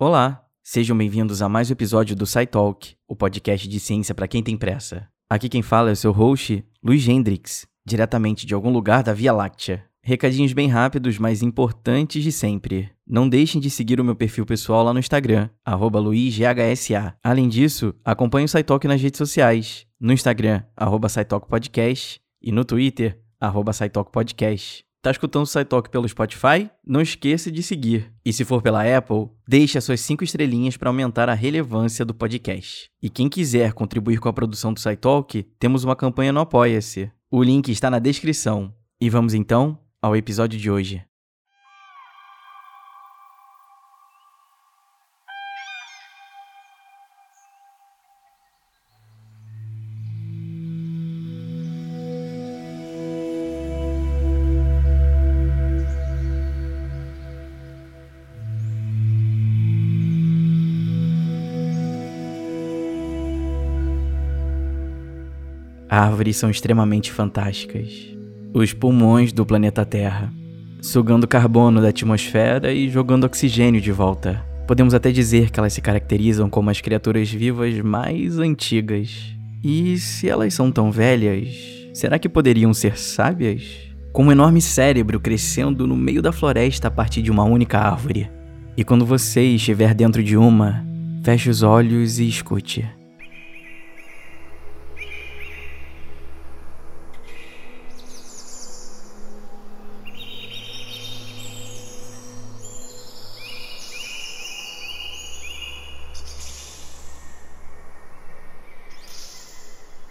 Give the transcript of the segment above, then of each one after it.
Olá, sejam bem-vindos a mais um episódio do SciTalk, o podcast de ciência para quem tem pressa. Aqui quem fala é o seu host, Luiz Hendrix, diretamente de algum lugar da Via Láctea. Recadinhos bem rápidos, mas importantes de sempre. Não deixem de seguir o meu perfil pessoal lá no Instagram, luizghsa. Além disso, acompanhe o SciTalk nas redes sociais, no Instagram, arroba Podcast, e no Twitter, arroba Podcast. Tá escutando o SciTalk pelo Spotify? Não esqueça de seguir. E se for pela Apple, deixe as suas 5 estrelinhas para aumentar a relevância do podcast. E quem quiser contribuir com a produção do SciTalk, temos uma campanha no Apoia-se. O link está na descrição. E vamos então ao episódio de hoje. Árvores são extremamente fantásticas. Os pulmões do planeta Terra, sugando carbono da atmosfera e jogando oxigênio de volta. Podemos até dizer que elas se caracterizam como as criaturas vivas mais antigas. E se elas são tão velhas, será que poderiam ser sábias? Com um enorme cérebro crescendo no meio da floresta a partir de uma única árvore. E quando você estiver dentro de uma, feche os olhos e escute.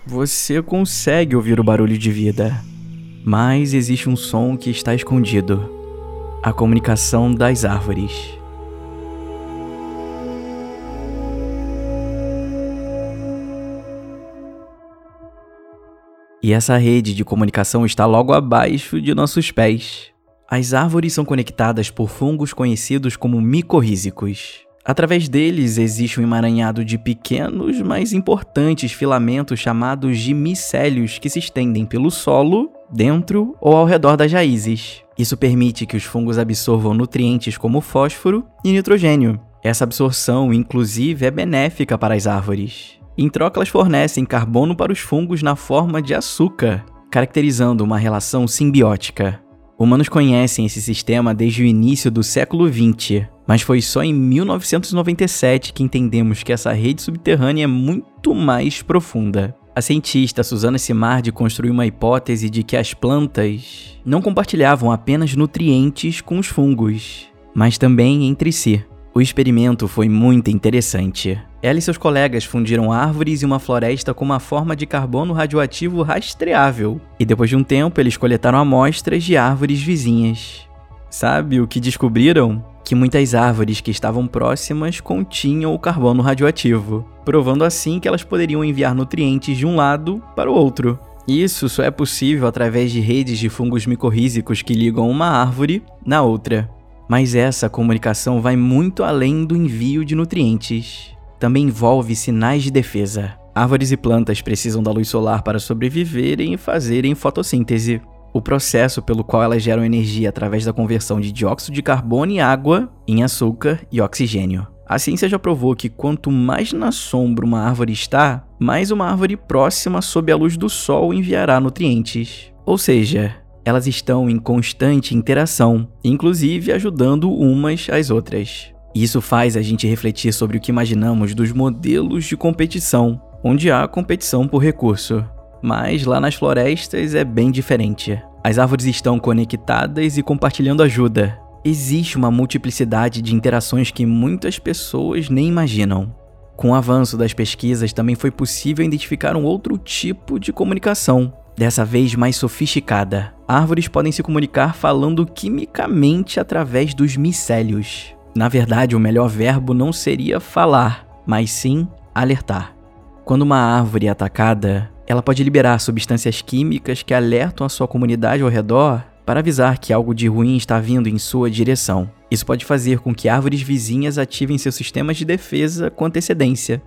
Você consegue ouvir o barulho de vida, mas existe um som que está escondido a comunicação das árvores. E essa rede de comunicação está logo abaixo de nossos pés. As árvores são conectadas por fungos conhecidos como micorrízicos. Através deles existe um emaranhado de pequenos, mas importantes filamentos chamados de micélios que se estendem pelo solo, dentro ou ao redor das raízes. Isso permite que os fungos absorvam nutrientes como fósforo e nitrogênio. Essa absorção, inclusive, é benéfica para as árvores. Em troca, elas fornecem carbono para os fungos na forma de açúcar, caracterizando uma relação simbiótica. Humanos conhecem esse sistema desde o início do século XX, mas foi só em 1997 que entendemos que essa rede subterrânea é muito mais profunda. A cientista Susana Simardi construiu uma hipótese de que as plantas não compartilhavam apenas nutrientes com os fungos, mas também entre si. O experimento foi muito interessante. Ela e seus colegas fundiram árvores e uma floresta com uma forma de carbono radioativo rastreável, e depois de um tempo eles coletaram amostras de árvores vizinhas. Sabe o que descobriram? Que muitas árvores que estavam próximas continham o carbono radioativo, provando assim que elas poderiam enviar nutrientes de um lado para o outro. Isso só é possível através de redes de fungos micorrízicos que ligam uma árvore na outra. Mas essa comunicação vai muito além do envio de nutrientes. Também envolve sinais de defesa. Árvores e plantas precisam da luz solar para sobreviverem e fazerem fotossíntese. O processo pelo qual elas geram energia através da conversão de dióxido de carbono e água em açúcar e oxigênio. A ciência já provou que quanto mais na sombra uma árvore está, mais uma árvore próxima sob a luz do sol enviará nutrientes. Ou seja, elas estão em constante interação, inclusive ajudando umas às outras. Isso faz a gente refletir sobre o que imaginamos dos modelos de competição, onde há competição por recurso. Mas lá nas florestas é bem diferente. As árvores estão conectadas e compartilhando ajuda. Existe uma multiplicidade de interações que muitas pessoas nem imaginam. Com o avanço das pesquisas, também foi possível identificar um outro tipo de comunicação, dessa vez mais sofisticada. Árvores podem se comunicar falando quimicamente através dos micélios. Na verdade, o melhor verbo não seria falar, mas sim alertar. Quando uma árvore é atacada, ela pode liberar substâncias químicas que alertam a sua comunidade ao redor para avisar que algo de ruim está vindo em sua direção. Isso pode fazer com que árvores vizinhas ativem seus sistemas de defesa com antecedência.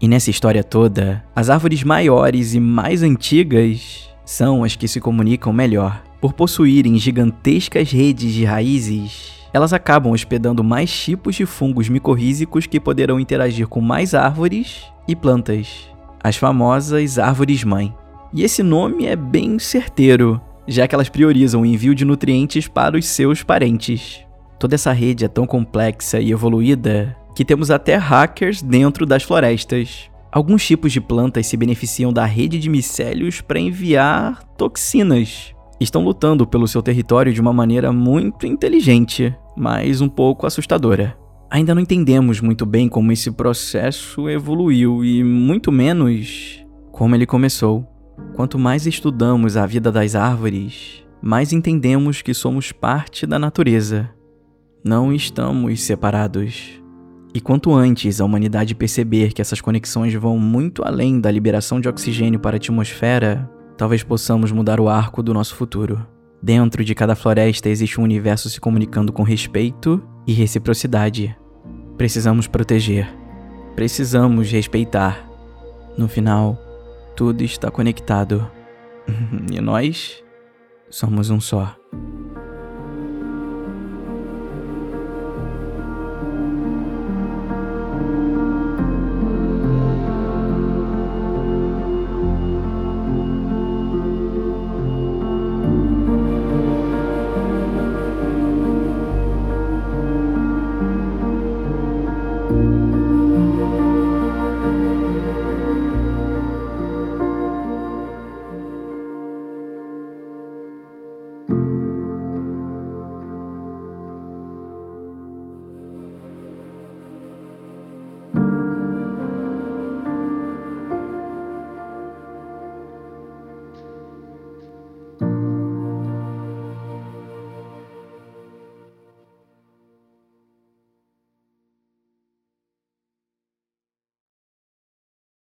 E nessa história toda, as árvores maiores e mais antigas são as que se comunicam melhor. Por possuírem gigantescas redes de raízes, elas acabam hospedando mais tipos de fungos micorrízicos que poderão interagir com mais árvores e plantas, as famosas árvores-mãe. E esse nome é bem certeiro, já que elas priorizam o envio de nutrientes para os seus parentes. Toda essa rede é tão complexa e evoluída que temos até hackers dentro das florestas. Alguns tipos de plantas se beneficiam da rede de micélios para enviar toxinas. Estão lutando pelo seu território de uma maneira muito inteligente, mas um pouco assustadora. Ainda não entendemos muito bem como esse processo evoluiu e muito menos como ele começou. Quanto mais estudamos a vida das árvores, mais entendemos que somos parte da natureza. Não estamos separados. E quanto antes a humanidade perceber que essas conexões vão muito além da liberação de oxigênio para a atmosfera, talvez possamos mudar o arco do nosso futuro. Dentro de cada floresta existe um universo se comunicando com respeito e reciprocidade. Precisamos proteger. Precisamos respeitar. No final, tudo está conectado. e nós somos um só.